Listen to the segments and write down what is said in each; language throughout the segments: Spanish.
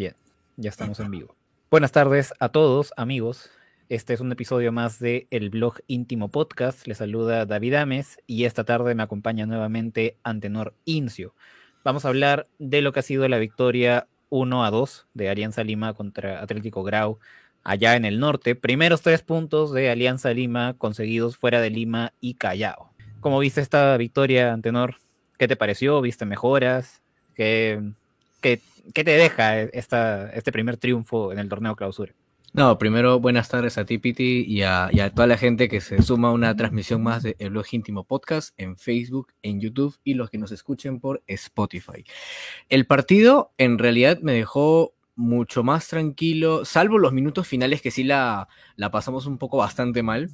Bien, ya estamos en vivo. Buenas tardes a todos, amigos. Este es un episodio más de El Blog Íntimo Podcast. Les saluda David Ames y esta tarde me acompaña nuevamente Antenor Incio. Vamos a hablar de lo que ha sido la victoria 1 a 2 de Alianza Lima contra Atlético Grau allá en el norte. Primeros tres puntos de Alianza Lima conseguidos fuera de Lima y Callao. ¿Cómo viste esta victoria, Antenor? ¿Qué te pareció? ¿Viste mejoras? ¿Qué, qué, qué te deja esta, este primer triunfo en el torneo clausura? No, primero buenas tardes a ti, Piti, y a, toda la gente que se suma a una transmisión más de El Blog Íntimo Podcast en Facebook, en YouTube y los que nos escuchen por Spotify. El partido en realidad me dejó mucho más tranquilo, salvo los minutos finales que sí la, la pasamos un poco bastante mal,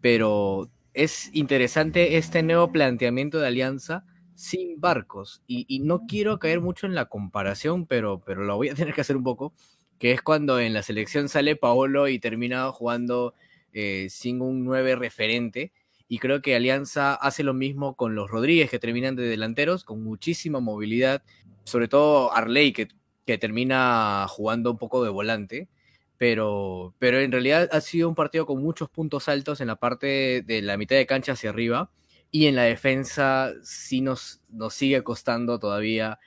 pero es interesante este nuevo planteamiento de alianza sin barcos. Y, no quiero caer mucho en la comparación, pero, pero lo voy a tener que hacer un poco, que es cuando en la selección sale Paolo y termina jugando eh, sin un 9 referente. Y creo que Alianza hace lo mismo con los Rodríguez, que terminan de delanteros, con muchísima movilidad, sobre todo Arley, que que termina jugando un poco de volante, pero, pero en realidad ha sido un partido con muchos puntos altos en la parte de la mitad de cancha hacia arriba y en la defensa sí nos, nos sigue costando todavía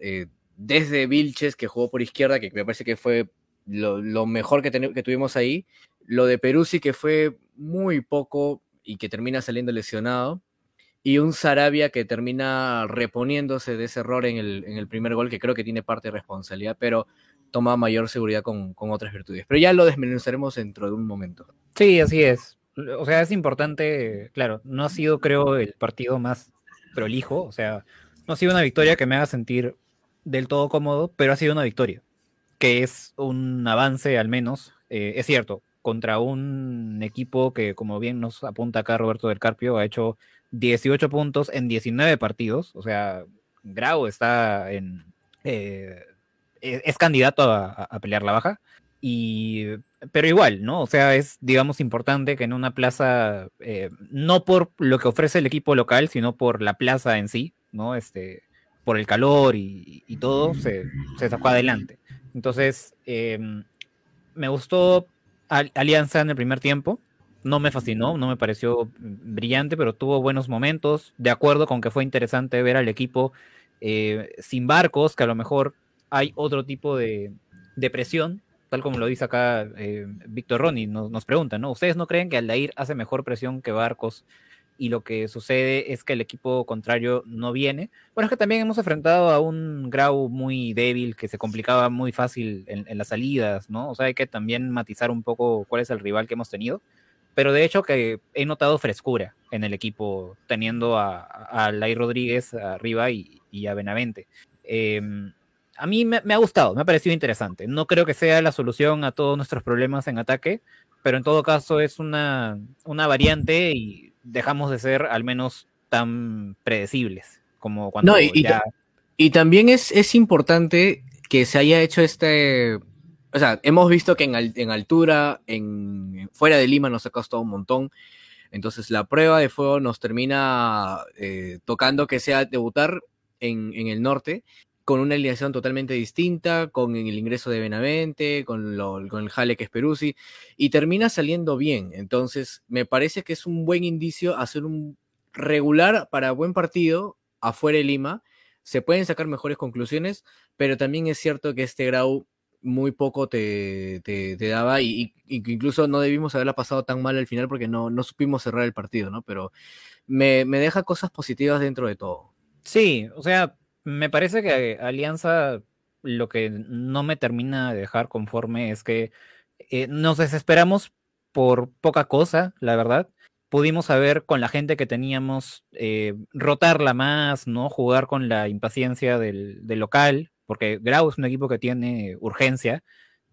eh, desde Vilches que jugó por izquierda, que me parece que fue lo, mejor que, que tuvimos ahí, lo de Peruzzi que fue muy poco y que termina saliendo lesionado, y un Sarabia que termina reponiéndose de ese error en el, en el, primer gol, que creo que tiene parte de responsabilidad, pero toma mayor seguridad con, con, otras virtudes. Pero ya lo desmenuzaremos dentro de un momento. Sí, así es. O sea, es importante, claro, no ha sido, creo, el partido más prolijo, o sea, no ha sido una victoria que me haga sentir del todo cómodo, pero ha sido una victoria, que es un avance al menos, eh, es cierto, contra un equipo que, como bien nos apunta acá Roberto del Carpio, ha hecho 18 puntos en 19 partidos. O sea, Grau está en. Eh, es, candidato a, a, pelear la baja. Y, pero igual, ¿no? O sea, es, digamos, importante que en una plaza, eh, no por lo que ofrece el equipo local, sino por la plaza en sí, ¿no? Este, por el calor y, todo, se, sacó adelante. Entonces, eh, me gustó Alianza en el primer tiempo no me fascinó, no me pareció brillante, pero tuvo buenos momentos. De acuerdo con que fue interesante ver al equipo eh, sin barcos, que a lo mejor hay otro tipo de, de presión, tal como lo dice acá eh, Víctor Ronnie, nos, nos, pregunta, ¿no? ¿Ustedes no creen que Aldair hace mejor presión que Barcos? Y lo que sucede es que el equipo contrario no viene. Bueno, es que también hemos enfrentado a un Grau muy débil que se complicaba muy fácil en, en las salidas, ¿no? O sea, hay que también matizar un poco cuál es el rival que hemos tenido pero de hecho que he notado frescura en el equipo, teniendo a, a Lai Rodríguez arriba y, y a Benavente. Eh, a mí me, me, ha gustado, me ha parecido interesante. No creo que sea la solución a todos nuestros problemas en ataque, pero en todo caso es una, una variante y dejamos de ser al menos tan predecibles como cuando no, y, ya... y también es, es importante que se haya hecho este o sea, hemos visto que en, en, altura, en fuera de Lima nos ha costado un montón. Entonces la prueba de fuego nos termina eh, tocando que sea debutar en, en, el norte con una alineación totalmente distinta, con el ingreso de Benavente, con, lo, con el jale que es Peruzzi, y termina saliendo bien. Entonces me parece que es un buen indicio hacer un regular para buen partido afuera de Lima. Se pueden sacar mejores conclusiones, pero también es cierto que este Grau muy poco te, te, te daba y, y, incluso no debimos haberla pasado tan mal al final porque no, no supimos cerrar el partido, ¿no? Pero me, me, deja cosas positivas dentro de todo. Sí, o sea, me parece que Alianza lo que no me termina de dejar conforme es que eh, nos desesperamos por poca cosa, la verdad. Pudimos saber con la gente que teníamos eh, rotarla más, ¿no? Jugar con la impaciencia del, local, porque Grau es un equipo que tiene urgencia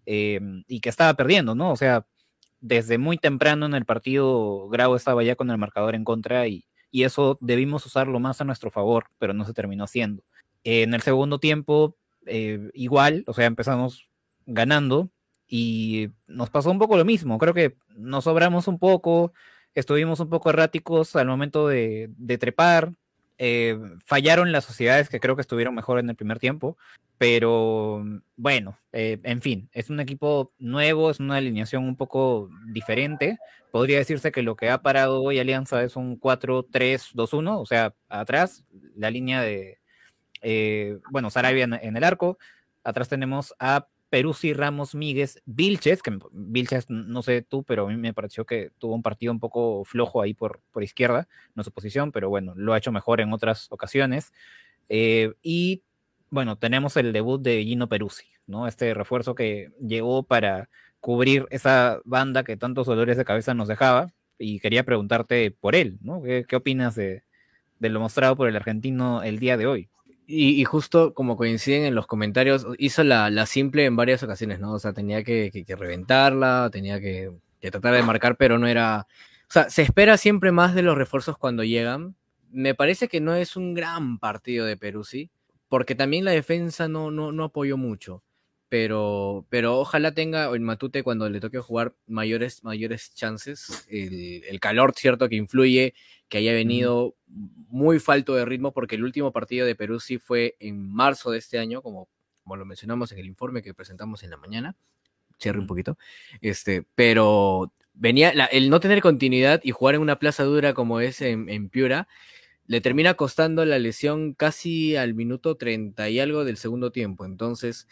eh, y que estaba perdiendo, ¿no? O sea, desde muy temprano en el partido, Grau estaba ya con el marcador en contra y, y eso debimos usarlo más a nuestro favor, pero no se terminó haciendo. Eh, en el segundo tiempo, eh, igual, o sea, empezamos ganando y nos pasó un poco lo mismo. Creo que nos sobramos un poco, estuvimos un poco erráticos al momento de, de trepar Eh, fallaron las sociedades que creo que estuvieron mejor en el primer tiempo, pero bueno, eh, en fin, es un equipo nuevo, es una alineación un poco diferente. Podría decirse que lo que ha parado hoy Alianza es un 4-3-2-1, o sea, atrás, la línea de, eh, bueno, Sarabia en, el arco, atrás tenemos a Peruzzi, Ramos, Míguez, Vilches, que Vilches, no sé tú, pero a mí me pareció que tuvo un partido un poco flojo ahí por, por izquierda, no su posición, pero bueno, lo ha hecho mejor en otras ocasiones. Eh, y bueno, tenemos el debut de Gino Peruzzi, ¿no? Este refuerzo que llegó para cubrir esa banda que tantos dolores de cabeza nos dejaba. Y quería preguntarte por él, ¿no? ¿Qué, opinas de, de lo mostrado por el argentino el día de hoy? Y, justo como coinciden en los comentarios, hizo la, simple en varias ocasiones, ¿no? O sea, tenía que, reventarla, tenía que, tratar de marcar, pero no era... O sea, se espera siempre más de los refuerzos cuando llegan. Me parece que no es un gran partido de Perú, sí, porque también la defensa no, no, no apoyó mucho. Pero, pero ojalá tenga en Matute cuando le toque jugar mayores, mayores chances. El, el calor, cierto, que influye que haya venido muy falto de ritmo, porque el último partido de Perú sí fue en marzo de este año, como, como lo mencionamos en el informe que presentamos en la mañana. Cierre un poquito. Este, pero venía el no tener continuidad y jugar en una plaza dura como es en, en, Piura, le termina costando la lesión casi al minuto 30 y algo del segundo tiempo. Entonces,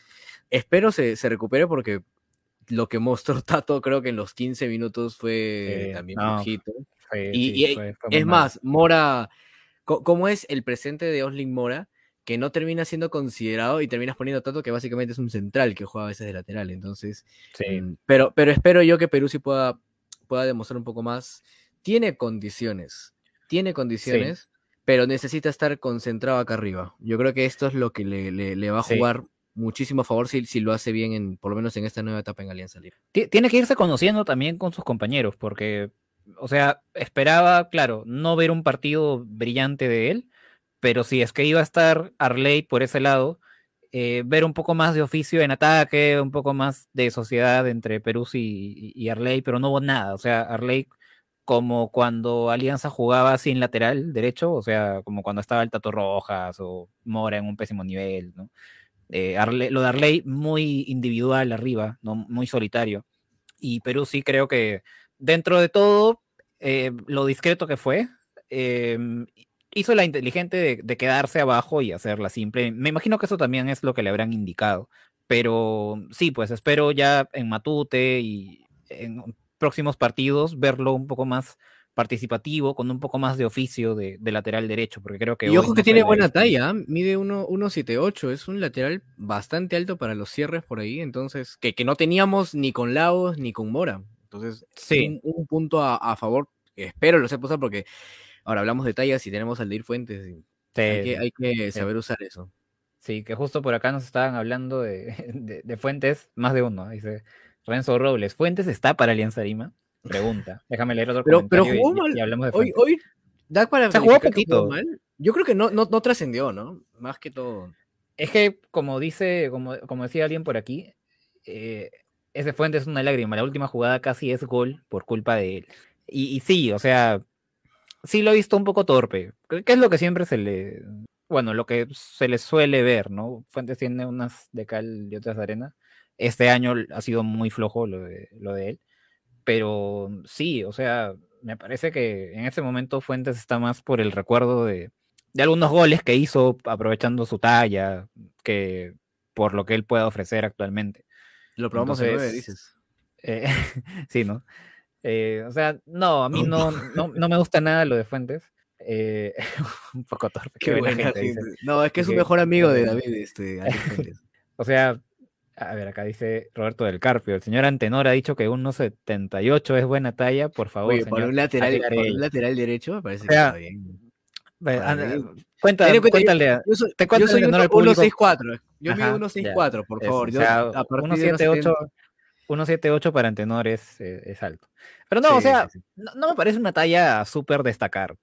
espero se, se recupere porque lo que mostró Tato creo que en los 15 minutos fue también no, y, es más, Mora, ¿cómo es el presente de Osling Mora? Que no termina siendo considerado y terminas poniendo tanto que básicamente es un central que juega a veces de lateral. Entonces, mm, pero, pero espero yo que Perú sí pueda, pueda demostrar un poco más. Tiene condiciones, tiene condiciones, pero necesita estar concentrado acá arriba. Yo creo que esto es lo que le, le, va a jugar muchísimo a favor si, si, lo hace bien, en, por lo menos en esta nueva etapa en Alianza Libre. Tiene que irse conociendo también con sus compañeros, porque o sea, esperaba, claro, no ver un partido brillante de él, pero si es que iba a estar Arley por ese lado, eh, ver un poco más de oficio en ataque, un poco más de sociedad entre Perú y, y, Arley, pero no hubo nada. O sea, Arley como cuando Alianza jugaba sin lateral derecho, o sea, como cuando estaba el Tato Rojas o Mora en un pésimo nivel, ¿no? Eh, lo de Arley muy individual arriba, ¿no? Muy solitario. Y Perú sí creo que dentro de todo, eh, lo discreto que fue, em, hizo la inteligente de, quedarse abajo y hacerla simple. Me imagino que eso también es lo que le habrán indicado. Pero sí, pues espero ya en Matute y en próximos partidos verlo un poco más participativo, con un poco más de oficio de, lateral derecho, porque creo que... Y ojo que tiene buena talla, ¿ah? mide 1,78, es un lateral bastante alto para los cierres por ahí, entonces, que, que no teníamos ni con Laos ni con Mora. Entonces, sí. un, punto a, favor, espero lo sepa usar porque ahora hablamos de tallas y tenemos al de ir Fuentes. hay, que, saber usar eso. Sí, que justo por acá nos estaban hablando de, Fuentes, más de uno, dice Renzo Robles. ¿Fuentes está para Alianza Lima? Pregunta. Déjame leer otro pero, Pero jugó mal. hoy, hoy da para Se jugó poquito. Yo creo que no, no, trascendió, ¿no? Más que todo. Es que, como dice, como, como decía alguien por aquí, eh, ese Fuente es una lágrima. La última jugada casi es gol por culpa de él. Y, sí, o sea, sí lo he visto un poco torpe. ¿Qué es lo que siempre se le. Bueno, lo que se le suele ver, ¿no? Fuentes tiene unas de cal y otras de arena. Este año ha sido muy flojo lo de, lo de él. Pero sí, o sea, me parece que en ese momento Fuentes está más por el recuerdo de, de algunos goles que hizo aprovechando su talla que por lo que él pueda ofrecer actualmente. Lo probamos en nueve, dices. Eh, sí, ¿no? Eh, o sea, no, a mí no, no, no, me gusta nada lo de Fuentes. Eh, un poco torpe. Qué buena gente, No, es que es un mejor amigo de David, este, o sea, a ver, acá dice Roberto del Carpio. El señor Antenor ha dicho que 1.78 es buena talla, por favor. Oye, por, un lateral, por un lateral derecho, me parece que está bien. Cuéntale, cuéntale. Yo soy, te yo soy 1.64. Yo mido 1.64, por favor. 1.78 para Antenor es, es, alto. Pero no, o sea, No, me parece una talla súper destacar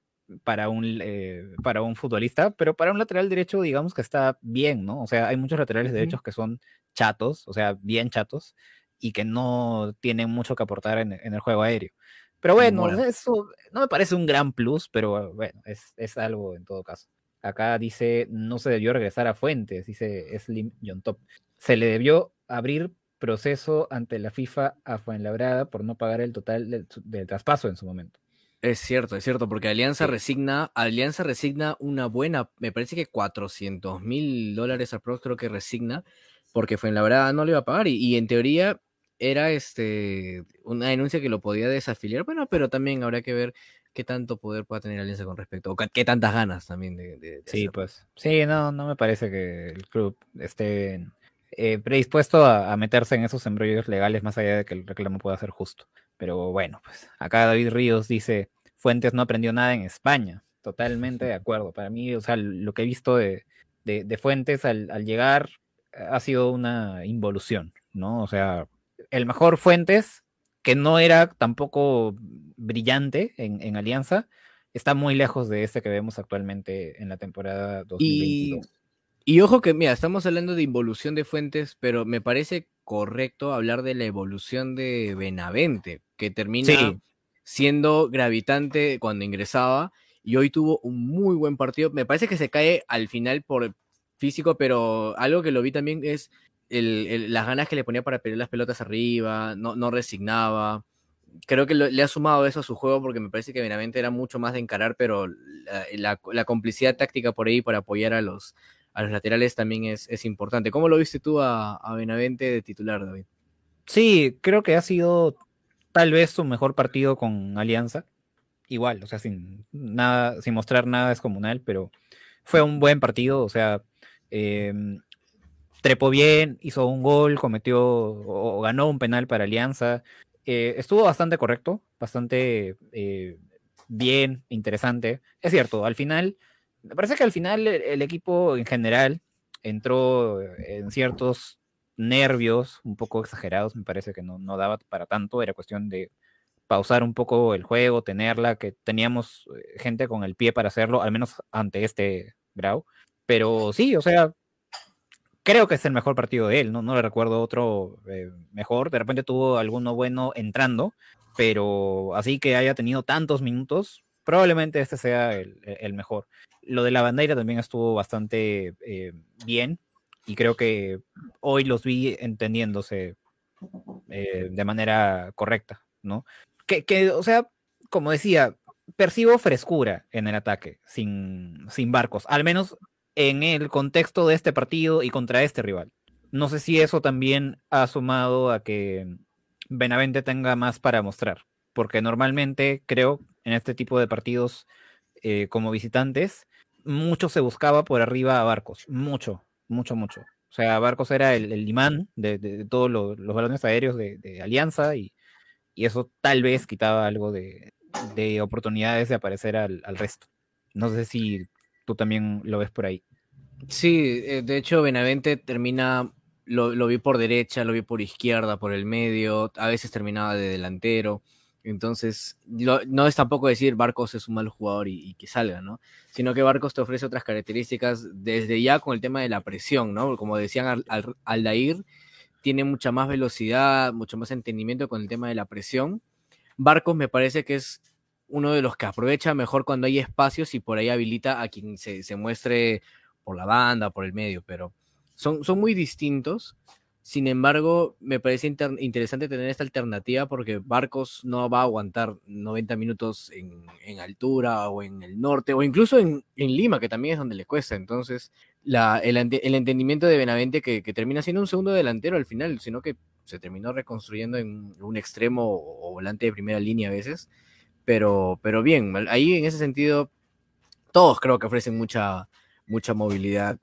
para un, eh, para un futbolista, pero para un lateral derecho, digamos que está bien, ¿no? O sea, hay muchos laterales derechos que son chatos, o sea, bien chatos, y que no tienen mucho que aportar en, en el juego aéreo. Pero bueno, eso no me parece un gran plus, pero bueno, es, es algo en todo caso. Acá dice, no se debió regresar a Fuentes, dice Slim John Top. Se le debió abrir proceso ante la FIFA a Fuenlabrada por no pagar el total del, traspaso en su momento. Es cierto, es cierto, porque Alianza resigna, Alianza resigna una buena, me parece que 400 mil dólares al creo que resigna, porque Fuenlabrada no le iba a pagar, y, en teoría era este una denuncia que lo podía desafiliar, bueno, pero también habrá que ver qué tanto poder pueda tener Alianza con respecto, o qué tantas ganas también de... sí, pues, sí, no, no me parece que el club esté eh, predispuesto a, meterse en esos embrollos legales más allá de que el reclamo pueda ser justo. Pero bueno, pues acá David Ríos dice, Fuentes no aprendió nada en España. Totalmente de acuerdo. Para mí, o sea, lo que he visto de, Fuentes al, llegar ha sido una involución, ¿no? O sea, el mejor Fuentes, que no era tampoco brillante en, Alianza, está muy lejos de este que vemos actualmente en la temporada 2022. Y ojo que, mira, estamos hablando de involución de fuentes, pero me parece correcto hablar de la evolución de Benavente, que termina siendo gravitante cuando ingresaba y hoy tuvo un muy buen partido. Me parece que se cae al final por físico, pero algo que lo vi también es las ganas que le ponía para pelear las pelotas arriba, no, no resignaba. Creo que le ha sumado eso a su juego porque me parece que Benavente era mucho más de encarar, pero la complicidad táctica por ahí para apoyar a los, a los laterales también es, importante. ¿Cómo lo viste tú a, Benavente de titular, David? Sí, creo que ha sido tal vez su mejor partido con Alianza. Igual, o sea, sin nada, sin mostrar nada descomunal, pero fue un buen partido, o sea, em, trepó bien, hizo un gol, cometió o, ganó un penal para Alianza. Eh, estuvo bastante correcto, bastante eh, bien, interesante. Es cierto, al final me parece que al final el, equipo en general entró en ciertos nervios un poco exagerados, me parece que no, no daba para tanto, era cuestión de pausar un poco el juego, tenerla, que teníamos eh, gente con el pie para hacerlo, al menos ante este Grau. Pero sí, o sea, creo que es el mejor partido de él, no, no le recuerdo otro eh, mejor, de repente tuvo alguno bueno entrando, pero así que haya tenido tantos minutos, probablemente este sea el mejor. Lo de la bandera también estuvo bastante eh, bien y creo que hoy los vi entendiéndose eh, de manera correcta, ¿no? Que, o sea, como decía, percibo frescura en el ataque, sin, sin barcos, al menos en el contexto de este partido y contra este rival. No sé si eso también ha sumado a que Benavente tenga más para mostrar, porque normalmente creo en este tipo de partidos eh, como visitantes mucho se buscaba por arriba a Barcos, mucho, mucho, mucho. O sea, Barcos era el, imán de, todos los, balones aéreos de, Alianza y, eso tal vez quitaba algo de, oportunidades de aparecer al, resto. No sé si tú también lo ves por ahí. Sí, eh, de hecho Benavente termina, lo, lo vi por derecha, lo vi por izquierda, por el medio, a veces terminaba de delantero. Entonces, no es tampoco decir Barcos es un mal jugador y, que salga, ¿no? Sino que Barcos te ofrece otras características desde ya con el tema de la presión, ¿no? Como decían al, Aldair, tiene mucha más velocidad, mucho más entendimiento con el tema de la presión. Barcos me parece que es uno de los que aprovecha mejor cuando hay espacios y por ahí habilita a quien se, se muestre por la banda, por el medio, pero son, son muy distintos. Sin embargo, me parece interesante tener esta alternativa porque Barcos no va a aguantar 90 minutos en, altura o en el norte o incluso en, Lima, que también es donde le cuesta. Entonces, el, entendimiento de Benavente que, termina siendo un segundo delantero al final, sino que se terminó reconstruyendo en un extremo o volante de primera línea a veces. Pero, pero bien, ahí en ese sentido, todos creo que ofrecen mucha, mucha movilidad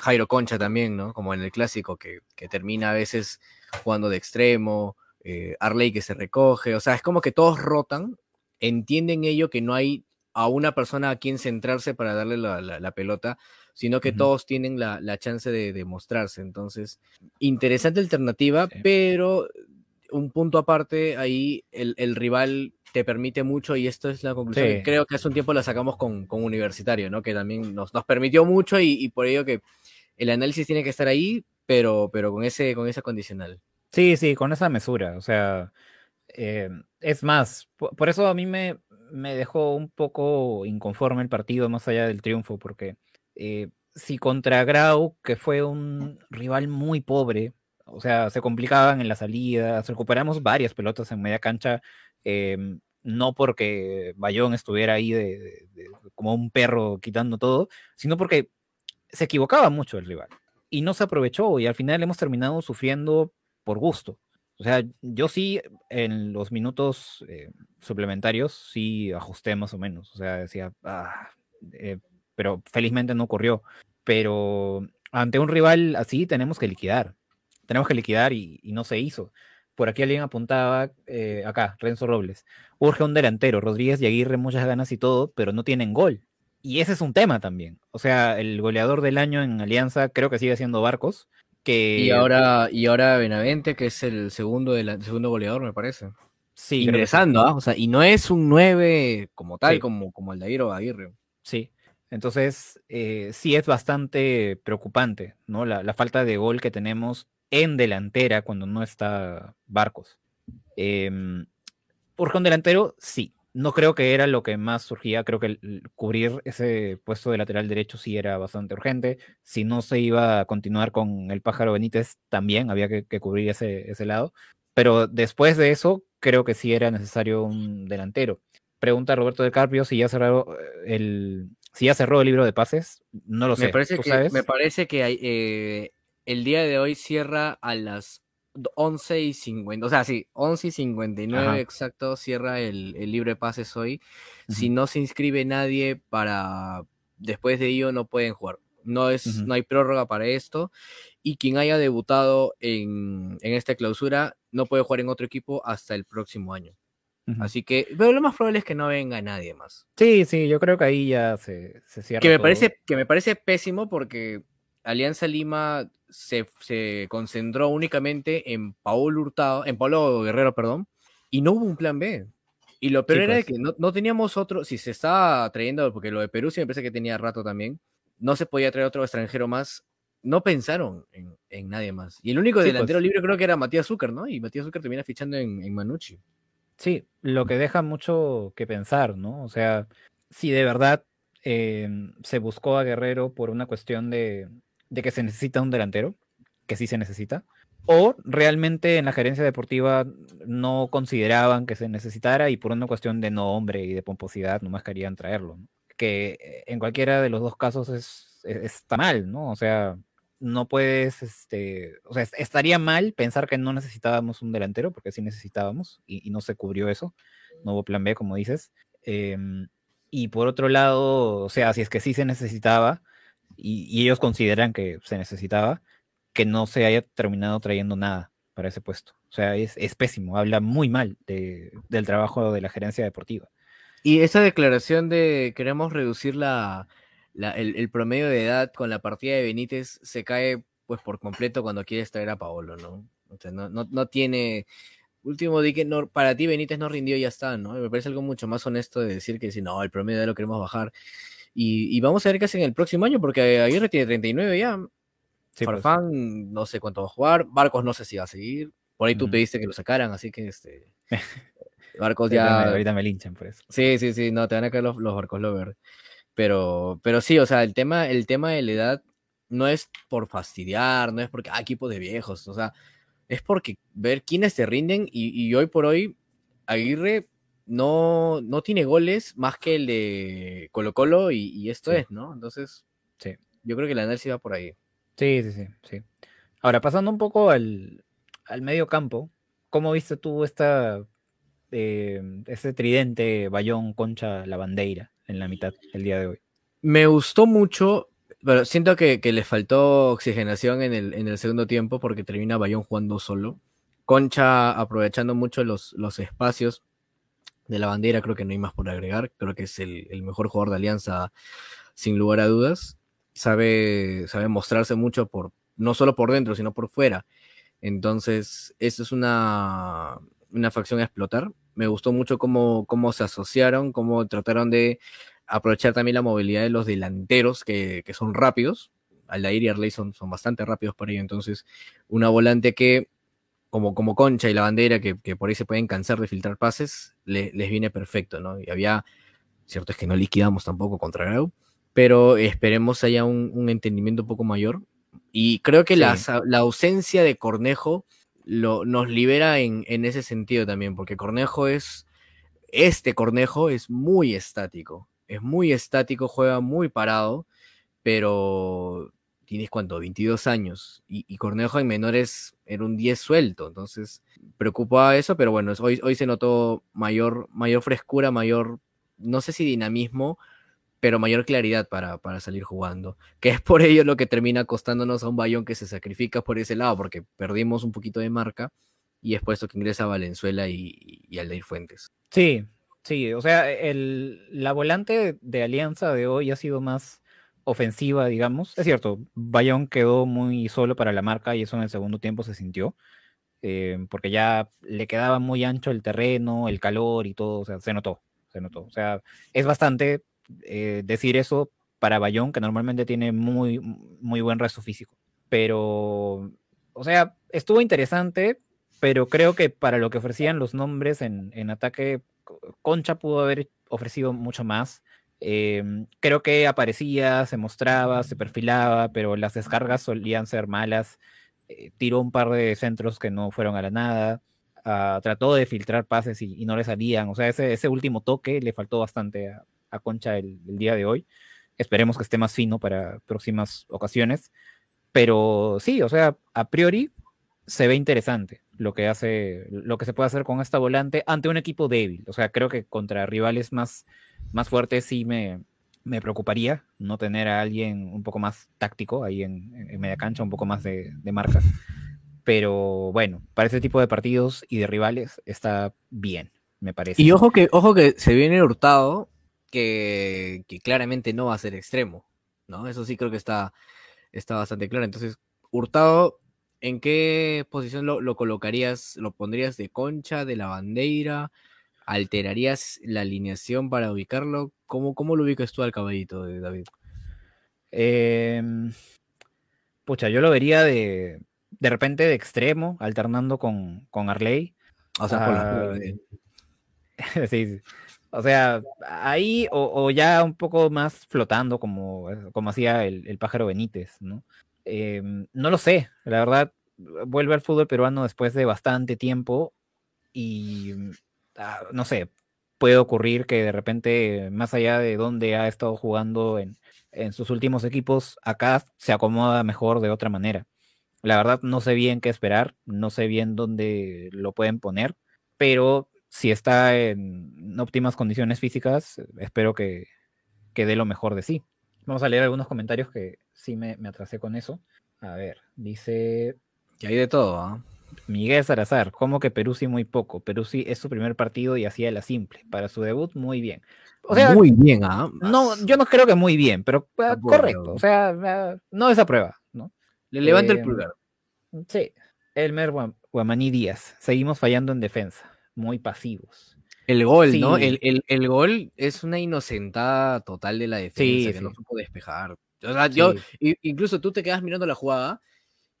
Jairo Concha también, ¿no? Como en el clásico, que, termina a veces jugando de extremo, eh, Arley que se recoge, o sea, es como que todos rotan, entienden ello que no hay a una persona a quien centrarse para darle la, pelota, sino que todos tienen la, chance de, de, mostrarse. Entonces, interesante alternativa, pero un punto aparte, ahí el, el rival te permite mucho y esto es la conclusión. Creo que hace un tiempo la sacamos con, con Universitario, ¿no? Que también nos, nos permitió mucho y, por ello que el análisis tiene que estar ahí, pero, pero con, ese, con esa condicional. Sí, sí, con esa mesura. O sea, eh, es más, por, eso a mí me, me dejó un poco inconforme el partido más allá del triunfo, porque eh, si contra Grau, que fue un rival muy pobre, o sea, se complicaban en la salida, recuperamos varias pelotas en media cancha, em, no porque Bayón estuviera ahí de, como un perro quitando todo, sino porque se equivocaba mucho el rival y no se aprovechó y al final hemos terminado sufriendo por gusto. O sea, yo sí en los minutos eh, suplementarios sí ajusté más o menos. O sea, decía, ah, eh, pero felizmente no ocurrió. Pero ante un rival así tenemos que liquidar. Tenemos que liquidar y, no se hizo. Por aquí alguien apuntaba, eh, acá, Renzo Robles. Urge un delantero, Rodríguez y Aguirre muchas ganas y todo, pero no tienen gol. Y ese es un tema también. O sea, el goleador del año en Alianza creo que sigue siendo Barcos. Que... Y ahora, y ahora Benavente, que es el segundo, del segundo goleador, me parece. Sí, ingresando, ¿ah? O sea, y no es un 9 como tal, como, como el de Aguirre. Sí, entonces eh, sí es bastante preocupante, ¿no? La, falta de gol que tenemos en delantera cuando no está Barcos. Eh, un delantero, sí. No creo que era lo que más surgía. Creo que cubrir ese puesto de lateral derecho sí era bastante urgente. Si no se iba a continuar con el pájaro Benítez, también había que, cubrir ese, ese lado. Pero después de eso, creo que sí era necesario un delantero. Pregunta Roberto de Carpio si ya cerró eh, el, si ya cerró el libro de pases. No lo sé. Parece que, Me parece que hay, eh, el día de hoy cierra a las 11 y 50, o sea, sí, 11 y 59 exacto, cierra el, libro de pases hoy. Si no se inscribe nadie para después de ello no pueden jugar. No, es, no hay prórroga para esto. Y quien haya debutado en, en, esta clausura no puede jugar en otro equipo hasta el próximo año. Así que, pero lo más probable es que no venga nadie más. Sí, sí, yo creo que ahí ya se, se cierra. Que me, Parece, que me parece pésimo porque Alianza Lima se, se, concentró únicamente en Paolo Hurtado, en Pablo Guerrero, perdón, y no hubo un plan B. Y lo peor era pues. que no, no, teníamos otro, si se estaba trayendo, porque lo de Perú sí me parece que tenía rato también, no se podía traer otro extranjero más, no pensaron en, en nadie más. Y el único delantero pues. libre creo que era Matías Zucker, ¿no? Y Matías Zucker termina fichando en, en Manucci. Sí, lo que deja mucho que pensar, ¿no? O sea, si de verdad eh, se buscó a Guerrero por una cuestión de, de que se necesita un delantero, que sí se necesita, o realmente en la gerencia deportiva no consideraban que se necesitara y por una cuestión de nombre y de pomposidad nomás querían traerlo. Que eh, en cualquiera de los dos casos es, está mal, ¿no? O sea, no puedes, este, o sea, estaría mal pensar que no necesitábamos un delantero, porque sí necesitábamos y, no se cubrió eso, no hubo plan B, como dices. Em, y por otro lado, o sea, si es que sí se necesitaba, y, ellos consideran que se necesitaba, que no se haya terminado trayendo nada para ese puesto. O sea, es, pésimo, habla muy mal del trabajo de la gerencia deportiva. Y esa declaración de queremos reducir la, el, promedio de edad con la partida de Benítez se cae pues por completo cuando quieres traer a Paolo, ¿no? no, no, tiene... Último di que no, para ti Benítez no rindió y ya está, ¿no? Me parece algo mucho más honesto de decir que si no, el promedio de lo queremos bajar. Y, vamos a ver qué hacen el próximo año, porque Aguirre tiene 39 ya. Sí, pues. Farfán, no sé cuánto va a jugar. Barcos, no sé si va a seguir. Por ahí tú pediste que lo sacaran, así que este. Barcos ya. Ahorita me linchan por eso. Sí, sí, sí, no, te van a caer los, los barcos lover. Pero, pero sí, o sea, el tema, el tema de la edad no es por fastidiar, no es porque, ah, equipos de viejos, o sea, es porque ver quiénes te rinden y, hoy por hoy Aguirre no, no tiene goles más que el de Colo Colo y, esto es, ¿no? Entonces, sí. yo creo que la análisis va por ahí. Sí, sí, sí, sí. Ahora, pasando un poco al, al medio campo, ¿cómo viste tú esta, eh, ese tridente Bayón, Concha, la bandera? en la mitad el día de hoy. Me gustó mucho, pero siento que, le faltó oxigenación en el, en el, segundo tiempo porque termina Bayón jugando solo. Concha aprovechando mucho los, los espacios de la bandera, creo que no hay más por agregar. Creo que es el, mejor jugador de Alianza sin lugar a dudas. Sabe, sabe mostrarse mucho por, no solo por dentro, sino por fuera. Entonces, eso es una, una facción a explotar me gustó mucho cómo, cómo se asociaron, cómo trataron de aprovechar también la movilidad de los delanteros que, que son rápidos. Aldair y Arley son, son, bastante rápidos por ello. Entonces, una volante que, como, como Concha y la bandera, que, que por ahí se pueden cansar de filtrar pases, les viene perfecto, ¿no? Y había, cierto es que no liquidamos tampoco contra Grau, pero esperemos haya un, entendimiento un poco mayor. Y creo que la, ausencia de Cornejo lo, nos libera en, en, ese sentido también, porque Cornejo es, este Cornejo es muy estático, es muy estático, juega muy parado, pero tienes cuánto, 22 años, y, Cornejo en menores era un 10 suelto, entonces preocupaba eso, pero bueno, hoy, hoy se notó mayor, mayor frescura, mayor, no sé si dinamismo, pero mayor claridad para, para, salir jugando. Que es por ello lo que termina costándonos a un Bayón que se sacrifica por ese lado, porque perdimos un poquito de marca y es puesto que ingresa Valenzuela y, y Aldair Fuentes. Sí, sí, o sea, el, la volante de Alianza de hoy ha sido más ofensiva, digamos. Es cierto, Bayón quedó muy solo para la marca y eso en el segundo tiempo se sintió. Eh, porque ya le quedaba muy ancho el terreno, el calor y todo, o sea, se notó, se notó. O sea, es bastante eh, decir eso para Bayón, que normalmente tiene muy, muy buen resto físico. Pero, o sea, estuvo interesante, pero creo que para lo que ofrecían los nombres en, en ataque, Concha pudo haber ofrecido mucho más. Em, creo que aparecía, se mostraba, se perfilaba, pero las descargas solían ser malas. Eh, tiró un par de centros que no fueron a la nada. Ah, trató de filtrar pases y, no le salían. O sea, ese, ese último toque le faltó bastante a, a Concha el, día de hoy. Esperemos que esté más fino para próximas ocasiones. Pero sí, o sea, a priori se ve interesante lo que hace, lo que se puede hacer con esta volante ante un equipo débil. O sea, creo que contra rivales más, más fuertes sí me, me preocuparía no tener a alguien un poco más táctico ahí en, en media cancha, un poco más de, de, marca. Pero bueno, para ese tipo de partidos y de rivales está bien, me parece. Y ojo que, ojo que se viene hurtado que, claramente no va a ser extremo, ¿no? Eso sí creo que está, está bastante claro. Entonces, Hurtado, ¿en qué posición lo, colocarías? ¿Lo pondrías de concha, de la bandera? ¿Alterarías la alineación para ubicarlo? ¿Cómo, cómo lo ubicas tú al caballito, de David? Em, pucha, yo lo vería de, de repente de extremo, alternando con, con Arley. O sea, ah, sí, sí. O sea, ahí o, ya un poco más flotando como, como hacía el, pájaro Benítez, ¿no? Em, no lo sé, la verdad, vuelve al fútbol peruano después de bastante tiempo y ah, no sé, puede ocurrir que de repente, más allá de donde ha estado jugando en, en sus últimos equipos, acá se acomoda mejor de otra manera. La verdad, no sé bien qué esperar, no sé bien dónde lo pueden poner, pero si está en óptimas condiciones físicas, espero que, que dé lo mejor de sí. Vamos a leer algunos comentarios que sí me, atrasé con eso. A ver, dice... Que hay de todo, ¿ah? Miguel Salazar, como que Perú sí muy poco. Perú sí es su primer partido y hacía la simple. Para su debut, muy bien. O sea, muy bien, ¿ah? No, yo no creo que muy bien, pero ah, correcto. O sea, ah, no esa prueba, ¿no? Le levanto el eh, pulgar. Sí. Elmer Guamaní Díaz. Seguimos fallando en defensa muy pasivos. El gol, ¿no? El, el, gol es una inocentada total de la defensa que no supo despejar. O sea, yo, incluso tú te quedas mirando la jugada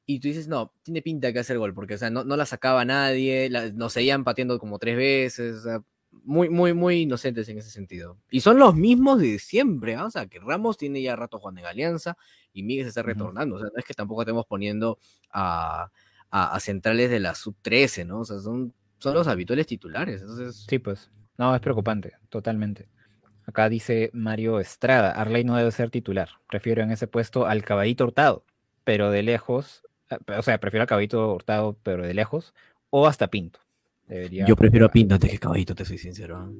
y tú dices, no, tiene pinta que hacer gol, porque, o sea, no, no la sacaba nadie, nos seguían pateando como tres veces, o sea, muy, muy, muy inocentes en ese sentido. Y son los mismos de siempre, ¿ah? o sea, que Ramos tiene ya rato jugando en Alianza y Miguel se está retornando, o sea, no es que tampoco estemos poniendo a, a, a centrales de la sub-13, ¿no? O sea, son son los habituales titulares. Entonces... Sí, pues. No, es preocupante, totalmente. Acá dice Mario Estrada, Arley no debe ser titular. Prefiero en ese puesto al caballito hurtado, pero de lejos, eh, o sea, prefiero al caballito hurtado, pero de lejos, o hasta Pinto. Yo prefiero a Pinto antes que caballito, te soy sincero.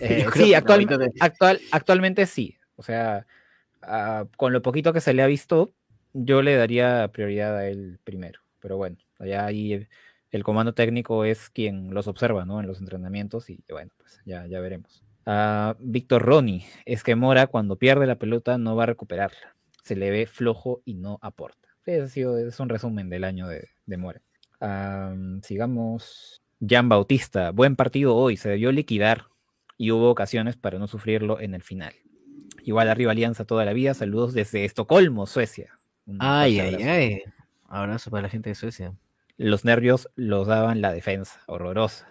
Eh, sí, actual, actual, actualmente sí. O sea, ah, con lo poquito que se le ha visto, yo le daría prioridad a él primero. Pero bueno, allá ahí el comando técnico es quien los observa, ¿no? En los entrenamientos y bueno, pues ya, ya veremos. Ah, Víctor Roni, es que Mora cuando pierde la pelota no va a recuperarla. Se le ve flojo y no aporta. Sido, es un resumen del año de, Mora. sigamos. Jan Bautista, buen partido hoy, se debió liquidar y hubo ocasiones para no sufrirlo en el final. Igual arriba Alianza toda la vida, saludos desde Estocolmo, Suecia. ay, ay, ay. Abrazo para la gente de Suecia. Los nervios los daban la defensa, horrorosa,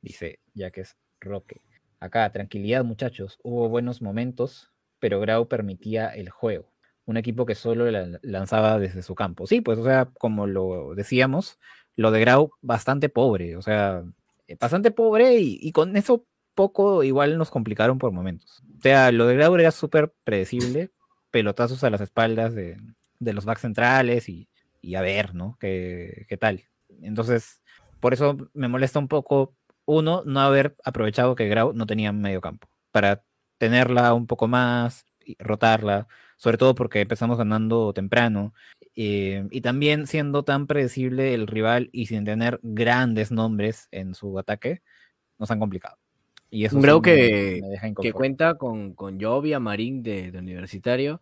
dice ya que es Roque. Acá, tranquilidad muchachos, hubo buenos momentos, pero Grau permitía el juego. Un equipo que solo lanzaba desde su campo. Sí, pues, o sea, como lo decíamos, lo de Grau bastante pobre, o sea, eh, bastante pobre y, con eso poco igual nos complicaron por momentos. O sea, lo de Grau era súper predecible, pelotazos a las espaldas de, los backs centrales y, a ver, ¿no? ¿Qué, ¿Qué tal? Entonces, por eso me molesta un poco, uno, no haber aprovechado que Grau no tenía medio campo, para tenerla un poco más, y rotarla, sobre todo porque empezamos ganando temprano, eh, y también siendo tan predecible el rival y sin tener grandes nombres en su ataque, nos han complicado. Y eso un Grau que, que cuenta con, con Jovia Marín de, Universitario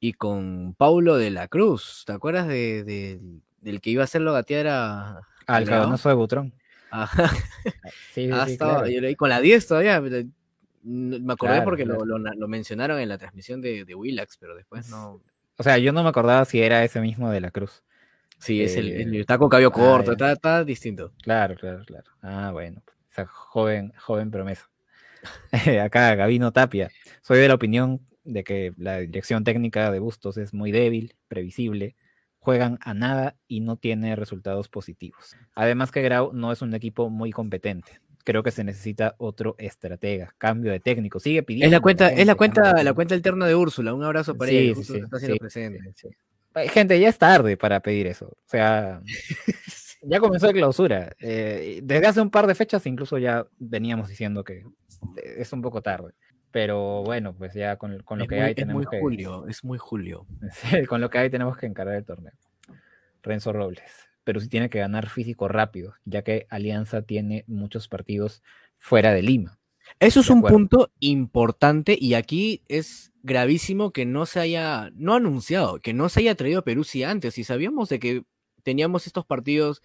y con Paulo de la Cruz. ¿Te acuerdas de, del que iba a hacerlo gatear a, al cagonazo de Butrón. Ajá. Sí, ah, estaba, yo leí con la 10 todavía. Me acordé porque Lo, lo, mencionaron en la transmisión de, de, Willax, pero después no. O sea, yo no me acordaba si era ese mismo de la Cruz. Sí, es el, el, eh, taco cabello ah, corto, está, está, distinto. Claro, claro, claro. Ah, bueno. O sea, joven, joven promesa. Acá, Gabino Tapia. Soy de la opinión de que la dirección técnica de Bustos es muy débil, previsible, juegan a nada y no tiene resultados positivos. Además que Grau no es un equipo muy competente. Creo que se necesita otro estratega, cambio de técnico. Sigue pidiendo. Es la cuenta, es la cuenta, la cuenta alterna de Úrsula. Un abrazo para ella. Sí, está haciendo presente. Gente, ya es tarde para pedir eso. O sea, ya comenzó la clausura. Eh, desde hace un par de fechas incluso ya veníamos diciendo que es un poco tarde. Pero bueno, pues ya con, lo que hay tenemos es muy julio, es muy julio. con lo que hay tenemos que encarar el torneo. Renzo Robles. Pero sí tiene que ganar físico rápido, ya que Alianza tiene muchos partidos fuera de Lima. Eso es un punto importante y aquí es gravísimo que no se haya, no anunciado, que no se haya traído a Perú si antes. Si sabíamos de que teníamos estos partidos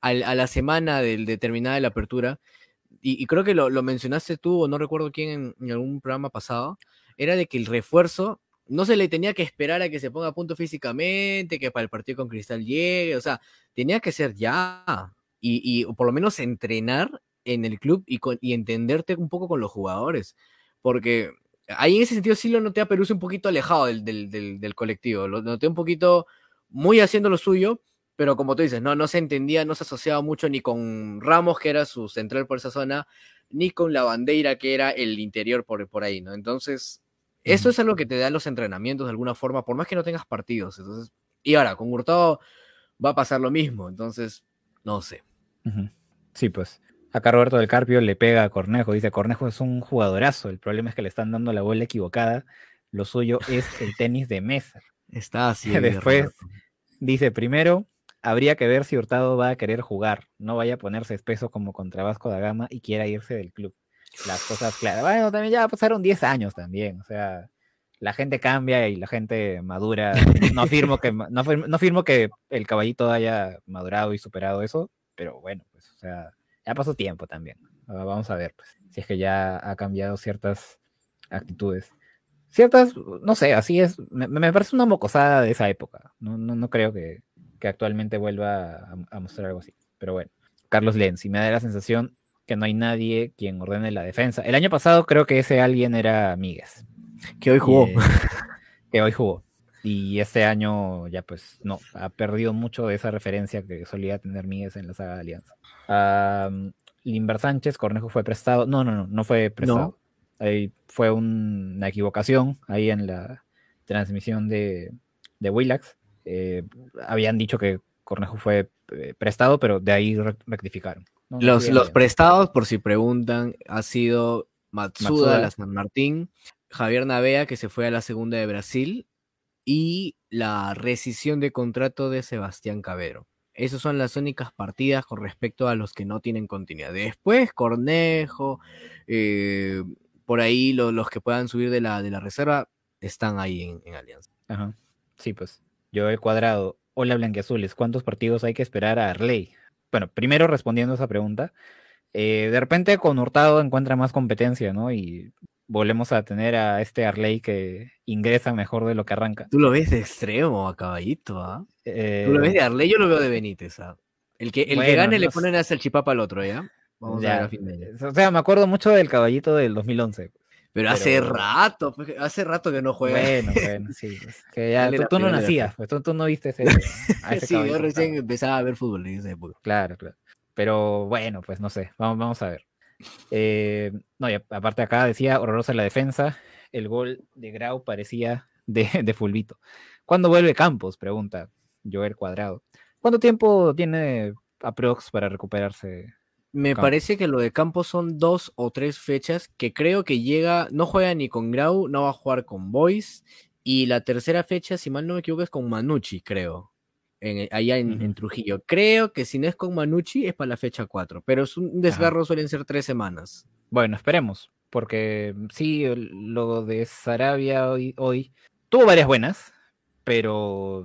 a la semana del de terminada la apertura, y, creo que lo, mencionaste tú, o no recuerdo quién en, algún programa pasado, era de que el refuerzo no se le tenía que esperar a que se ponga a punto físicamente, que para el partido con Cristal llegue, o sea, tenía que ser ya, y, por lo menos entrenar en el club y, y entenderte un poco con los jugadores, porque ahí en ese sentido sí lo noté a Perú un poquito alejado del, del, del colectivo, lo noté un poquito muy haciendo lo suyo, pero como tú dices, no, no se entendía, no se asociaba mucho ni con Ramos, que era su central por esa zona, ni con la bandera, que era el interior por, por ahí, ¿no? Entonces, eso es algo que te da los entrenamientos de alguna forma, por más que no tengas partidos. Entonces, y ahora, con Hurtado va a pasar lo mismo, entonces, no sé. Sí, pues. Acá Roberto del Carpio le pega a Cornejo, dice, Cornejo es un jugadorazo, el problema es que le están dando la bola equivocada, lo suyo es el tenis de mesa. Está así. Después, dice, primero, habría que ver si Hurtado va a querer jugar, no vaya a ponerse espeso como contra Vasco da Gama y quiera irse del club. Las cosas claras. Bueno, también ya pasaron 10 años también, o sea, la gente cambia y la gente madura. No firmo que no, firmo que el caballito haya madurado y superado eso, pero bueno, pues, o sea, ya pasó tiempo también. Ah, vamos a ver, pues, si es que ya ha cambiado ciertas actitudes. Ciertas, no sé, así es. Me, me parece una mocosada de esa época. No, no, no creo que, que actualmente vuelva a, mostrar algo así. Pero bueno, Carlos Lenz, y me da la sensación que no hay nadie quien ordene la defensa. El año pasado creo que ese alguien era Míguez. Que hoy jugó. Eh, que hoy jugó. Y este año ya pues no, ha perdido mucho de esa referencia que solía tener Míguez en la saga de Alianza. Limber Sánchez, Cornejo fue prestado. No, no, no, no fue prestado. Ahí fue una equivocación ahí en la transmisión de, de Willax. Eh, habían dicho que Cornejo fue eh, prestado, pero de ahí rectificaron. Los, los prestados, por si preguntan, ha sido Matsuda, la San Martín, Javier Navea, que se fue a la segunda de Brasil, y la rescisión de contrato de Sebastián Cabero. Esas son las únicas partidas con respecto a los que no tienen continuidad. Después, Cornejo, eh, por ahí los que puedan subir de la, de la reserva están ahí en, en Alianza. Ajá. Sí, pues. Yo he cuadrado. Hola Blanquiazules, ¿cuántos partidos hay que esperar a Arley? Bueno, primero respondiendo a esa pregunta, eh, de repente con Hurtado encuentra más competencia, ¿no? Y volvemos a tener a este Arley que ingresa mejor de lo que arranca. Tú lo ves de extremo a caballito, ¿ah? Tú lo ves de eh, Arley, yo lo veo de Benítez, ¿ah? El que, el que gane le ponen a el chipapa al otro, ¿ya? Vamos a ver a fin de año. O sea, me acuerdo mucho del caballito del 2011. Pero, hace rato, pues, hace rato que no juega. Bueno, bueno, sí. Pues, que ya, tú, no nacías, pues tú, no viste ese. sí, yo recién empezaba a ver fútbol en esa época. Claro, claro. Pero bueno, pues no sé, vamos, vamos a ver. Eh, no, y aparte acá decía horrorosa la defensa, el gol de Grau parecía de, de Fulvito. ¿Cuándo vuelve Campos? Pregunta Joel Cuadrado. ¿Cuánto tiempo tiene aprox para recuperarse? Me parece que lo de Campos son dos o tres fechas que creo que llega, no juega ni con Grau, no va a jugar con Boys. Y la tercera fecha, si mal no me equivoco, es con Manucci, creo. allá en, Trujillo. Creo que si no es con Manucci es para la fecha 4, pero es un desgarro, suelen ser tres semanas. Bueno, esperemos, porque sí, lo de Sarabia hoy, hoy tuvo varias buenas, pero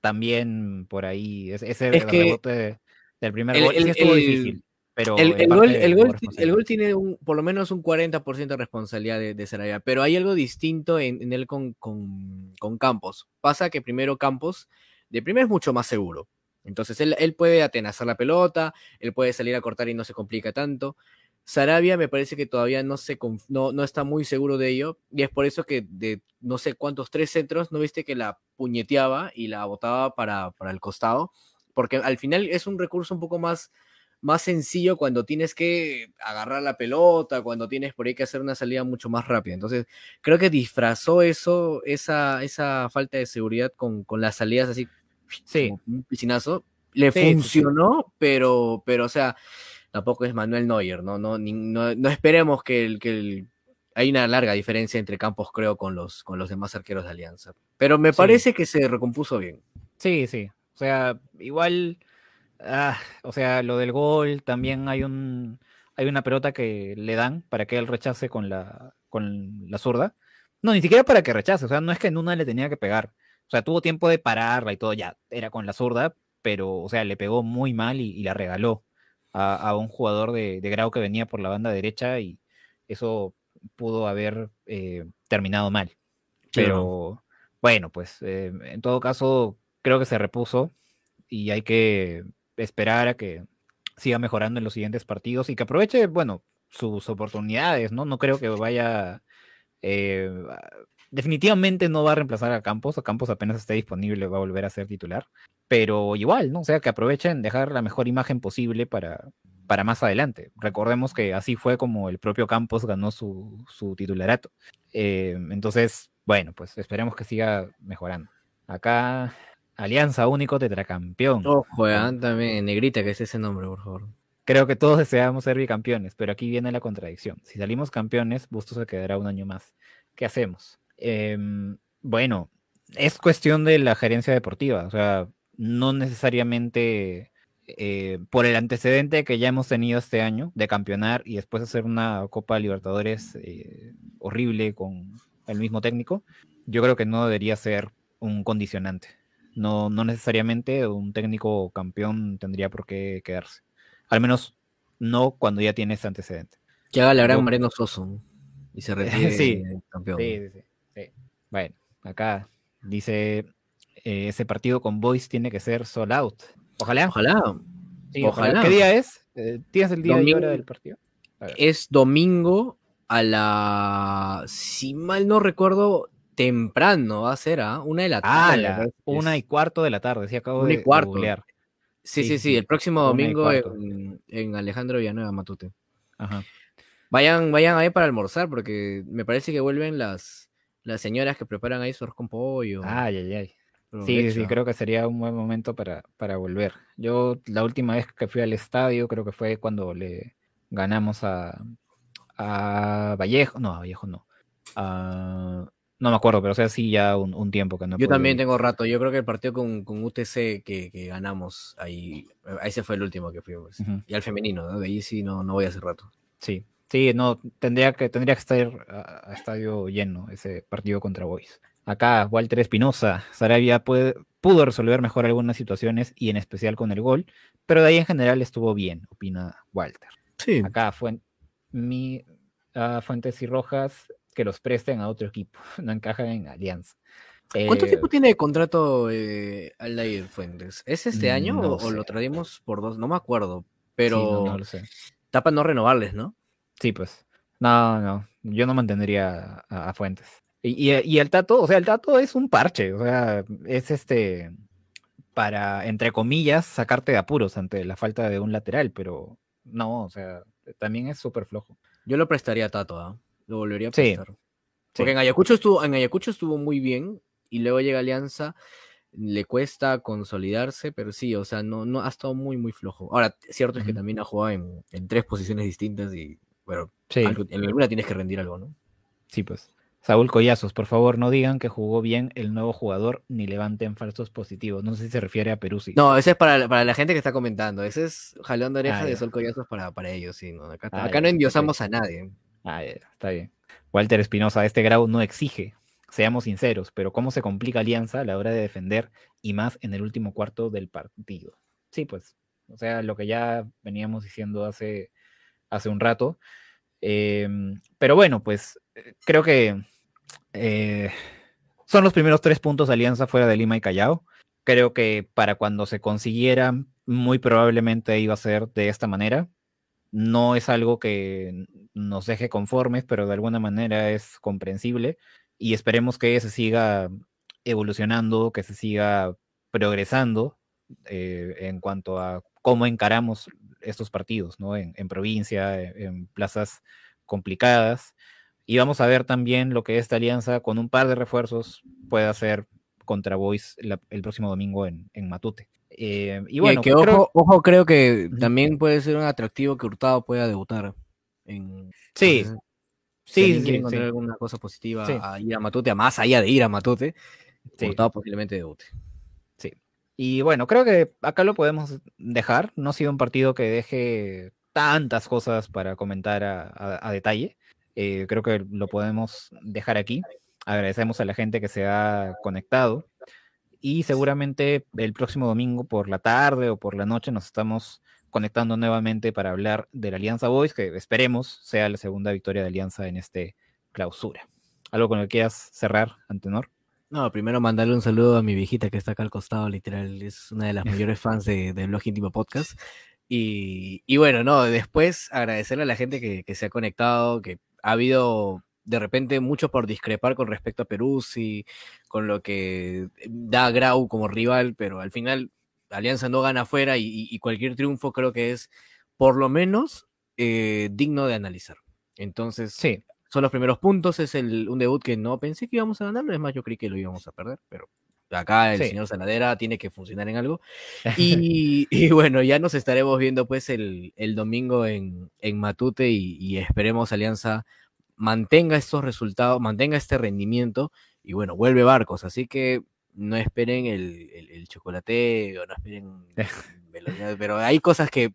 también por ahí, ese rebote del primer gol sí estuvo difícil. Pero el, gol, tiene un, por lo menos un 40% de responsabilidad de, de, Sarabia, pero hay algo distinto en, él con, con, Campos. Pasa que primero Campos, de primero es mucho más seguro. Entonces él, él puede atenazar la pelota, él puede salir a cortar y no se complica tanto. Sarabia me parece que todavía no, se, no, no, está muy seguro de ello, y es por eso que de no sé cuántos tres centros, no viste que la puñeteaba y la botaba para, para el costado, porque al final es un recurso un poco más, más sencillo cuando tienes que agarrar la pelota, cuando tienes por ahí que hacer una salida mucho más rápida. Entonces, creo que disfrazó eso, esa, esa falta de seguridad con, con las salidas así, sí. un piscinazo. Le funcionó, pero, pero, o sea, tampoco es Manuel Neuer, ¿no? No, no, esperemos que, el, que hay una larga diferencia entre campos, creo, con los, con los demás arqueros de Alianza. Pero me parece que se recompuso bien. Sí, sí. O sea, igual, ah, o sea, lo del gol, también hay un hay una pelota que le dan para que él rechace con la, con la zurda. No, ni siquiera para que rechace, o sea, no es que en una le tenía que pegar. O sea, tuvo tiempo de pararla y todo, ya, era con la zurda, pero, o sea, le pegó muy mal y la regaló a, un jugador de, grado que venía por la banda derecha y eso pudo haber eh, terminado mal. Pero bueno, pues eh, en todo caso creo que se repuso y hay que esperar a que siga mejorando en los siguientes partidos y que aproveche, bueno, sus oportunidades, ¿no? No creo que vaya... Eh, definitivamente no va a reemplazar a Campos, Campos apenas esté disponible va a volver a ser titular, pero igual, ¿no? O sea, que aprovechen dejar la mejor imagen posible para, para más adelante. Recordemos que así fue como el propio Campos ganó su, su titularato. Eh, entonces, bueno, pues esperemos que siga mejorando. Acá, Alianza Único Tetracampeón. Ojo, eh, también, negrita, que es ese nombre, por favor. Creo que todos deseamos ser bicampeones, pero aquí viene la contradicción. Si salimos campeones, Bustos se quedará un año más. ¿Qué hacemos? Em, bueno, es cuestión de la gerencia deportiva. O sea, no necesariamente eh, por el antecedente que ya hemos tenido este año de campeonar y después hacer una Copa Libertadores eh, horrible con el mismo técnico, yo creo que no debería ser un condicionante. No, no necesariamente un técnico campeón tendría por qué quedarse. Al menos no cuando ya tiene ese antecedente. Que haga la gran Mariano Soso y se retire sí, campeón. Sí, sí, sí, Bueno, acá dice eh, ese partido con Boys tiene que ser sold out. Ojalá. Ojalá. ojalá. ¿Qué día es? Eh, ¿Tienes el día y hora del partido? Es domingo a la. Si mal no recuerdo, temprano va a ser, ¿ah? Una de la tarde. Ah, una y cuarto de la tarde, sí, acabo de, cuarto. Sí, sí, sí, el próximo domingo en, Alejandro Villanueva Matute. Ajá. Vayan, vayan ahí para almorzar, porque me parece que vuelven las, las señoras que preparan ahí su arroz con pollo. Ay, ay, ay. Sí, sí, creo que sería un buen momento para, para volver. Yo la última vez que fui al estadio, creo que fue cuando le ganamos a, a Vallejo, no, a Vallejo no. No me acuerdo, pero o sea, sí ya un, tiempo que no. Yo también tengo rato. Yo creo que el partido con, con UTC que, que, ganamos, ahí, ese fue el último que fui. Pues. Y al femenino, ¿no? De ahí sí no, no voy hace rato. Sí, sí, no, tendría que, tendría que estar a, a estadio lleno ese partido contra Boys. Acá, Walter Espinosa, Sarabia pudo resolver mejor algunas situaciones y en especial con el gol, pero de ahí en general estuvo bien, opina Walter. Sí. Acá, mi, Fuentes y Rojas, que los presten a otro equipo, no encajan en Alianza. ¿Cuánto eh, tiempo tiene de contrato eh, Aldair Fuentes? ¿Es este año o, lo traemos por dos? No me acuerdo, pero no, lo sé. Tapa no renovarles, ¿no? Sí, pues. No, no, yo no mantendría a, a Fuentes. Y, y, y, el Tato, o sea, el Tato es un parche, o sea, es este, para, entre comillas, sacarte de apuros ante la falta de un lateral, pero no, o sea, también es súper flojo. Yo lo prestaría a Tato, ¿eh? Lo volvería a prestar. Sí, Porque en Ayacucho estuvo, en Ayacucho estuvo muy bien y luego llega Alianza, le cuesta consolidarse, pero sí, o sea, no, no ha estado muy, muy flojo. Ahora, cierto es que también ha jugado en, en, tres posiciones distintas y, bueno, sí. algo, en alguna tienes que rendir algo, ¿no? Sí, pues. Saúl Collazos, por favor, no digan que jugó bien el nuevo jugador ni levanten falsos positivos. No sé si se refiere a Perú. Sí. No, ese es para, para, la gente que está comentando. Ese es jalón de oreja ah, de Sol Collazos para, para ellos. Sí, ¿no? Acá, ah, acá no endiosamos a nadie. Ah, está bien. Walter Espinosa, este grado no exige, seamos sinceros, pero cómo se complica Alianza a la hora de defender y más en el último cuarto del partido. Sí, pues, o sea, lo que ya veníamos diciendo hace, hace un rato. Eh, pero bueno, pues creo que eh, son los primeros tres puntos de alianza fuera de Lima y Callao. Creo que para cuando se consiguiera, muy probablemente iba a ser de esta manera. No es algo que nos deje conformes, pero de alguna manera es comprensible y esperemos que se siga evolucionando, que se siga progresando eh, en cuanto a cómo encaramos estos partidos, ¿no? En, provincia, en, en plazas complicadas. Y vamos a ver también lo que esta alianza con un par de refuerzos puede hacer contra Boys el próximo domingo en, en Matute. Eh, y bueno, que, creo... Ojo, creo que también puede ser un atractivo que Hurtado pueda debutar. En, sí, entonces, sí, sí, encontrar sí. alguna cosa positiva sí. a ir a Matute, a más allá de ir a Matute, sí. Hurtado posiblemente debute. Sí. Y bueno, creo que acá lo podemos dejar. No ha sido un partido que deje tantas cosas para comentar a, a, a detalle. Eh, creo que lo podemos dejar aquí. Agradecemos a la gente que se ha conectado y seguramente el próximo domingo por la tarde o por la noche nos estamos conectando nuevamente para hablar de la Alianza Boys, que esperemos sea la segunda victoria de Alianza en este clausura. ¿Algo con lo que quieras cerrar, Antenor? No, primero mandarle un saludo a mi viejita que está acá al costado, literal, es una de las mayores fans de, de Blog Íntimo Podcast. Y, y, bueno, no, después agradecerle a la gente que, que se ha conectado, que ha habido de repente mucho por discrepar con respecto a Perú, y con lo que da Grau como rival, pero al final Alianza no gana afuera y, y cualquier triunfo creo que es por lo menos eh, digno de analizar. Entonces, sí. son los primeros puntos, es el, un debut que no pensé que íbamos a ganarlo, es más, yo creí que lo íbamos a perder, pero acá el sí. señor Sanadera tiene que funcionar en algo. Y, y, bueno, ya nos estaremos viendo pues el, el domingo en, en Matute y, y, esperemos Alianza mantenga estos resultados, mantenga este rendimiento y bueno, vuelve Barcos, así que no esperen el, el, el chocolate o no esperen, pero hay cosas que,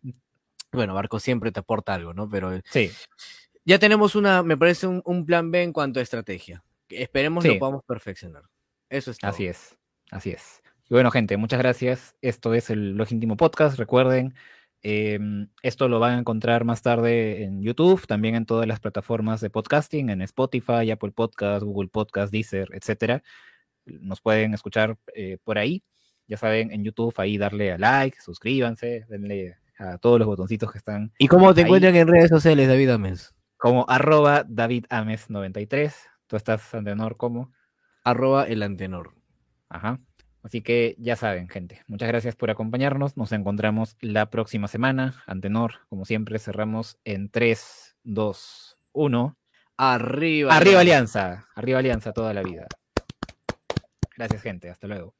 bueno, Barcos siempre te aporta algo, ¿no? Pero sí. ya tenemos una, me parece un, un plan B en cuanto a estrategia. Esperemos sí. lo podamos perfeccionar. Eso es todo. Así es. Así es. Y bueno, gente, muchas gracias. Esto es el Blog Íntimo Podcast. Recuerden, eh, esto lo van a encontrar más tarde en YouTube, también en todas las plataformas de podcasting, en Spotify, Apple Podcast, Google Podcast, Deezer, etcétera. Nos pueden escuchar eh, por ahí. Ya saben, en YouTube ahí darle a like, suscríbanse, denle a todos los botoncitos que están. ¿Y cómo te ahí. encuentran en redes sociales, David Ames? Como arroba David Ames 93. Tú estás, Antenor, como arroba el Antenor. Ajá. Así que ya saben, gente. Muchas gracias por acompañarnos. Nos encontramos la próxima semana. Antenor, como siempre, cerramos en 3, 2, 1. Arriba. Arriba Alianza. Arriba Alianza toda la vida. Gracias, gente. Hasta luego.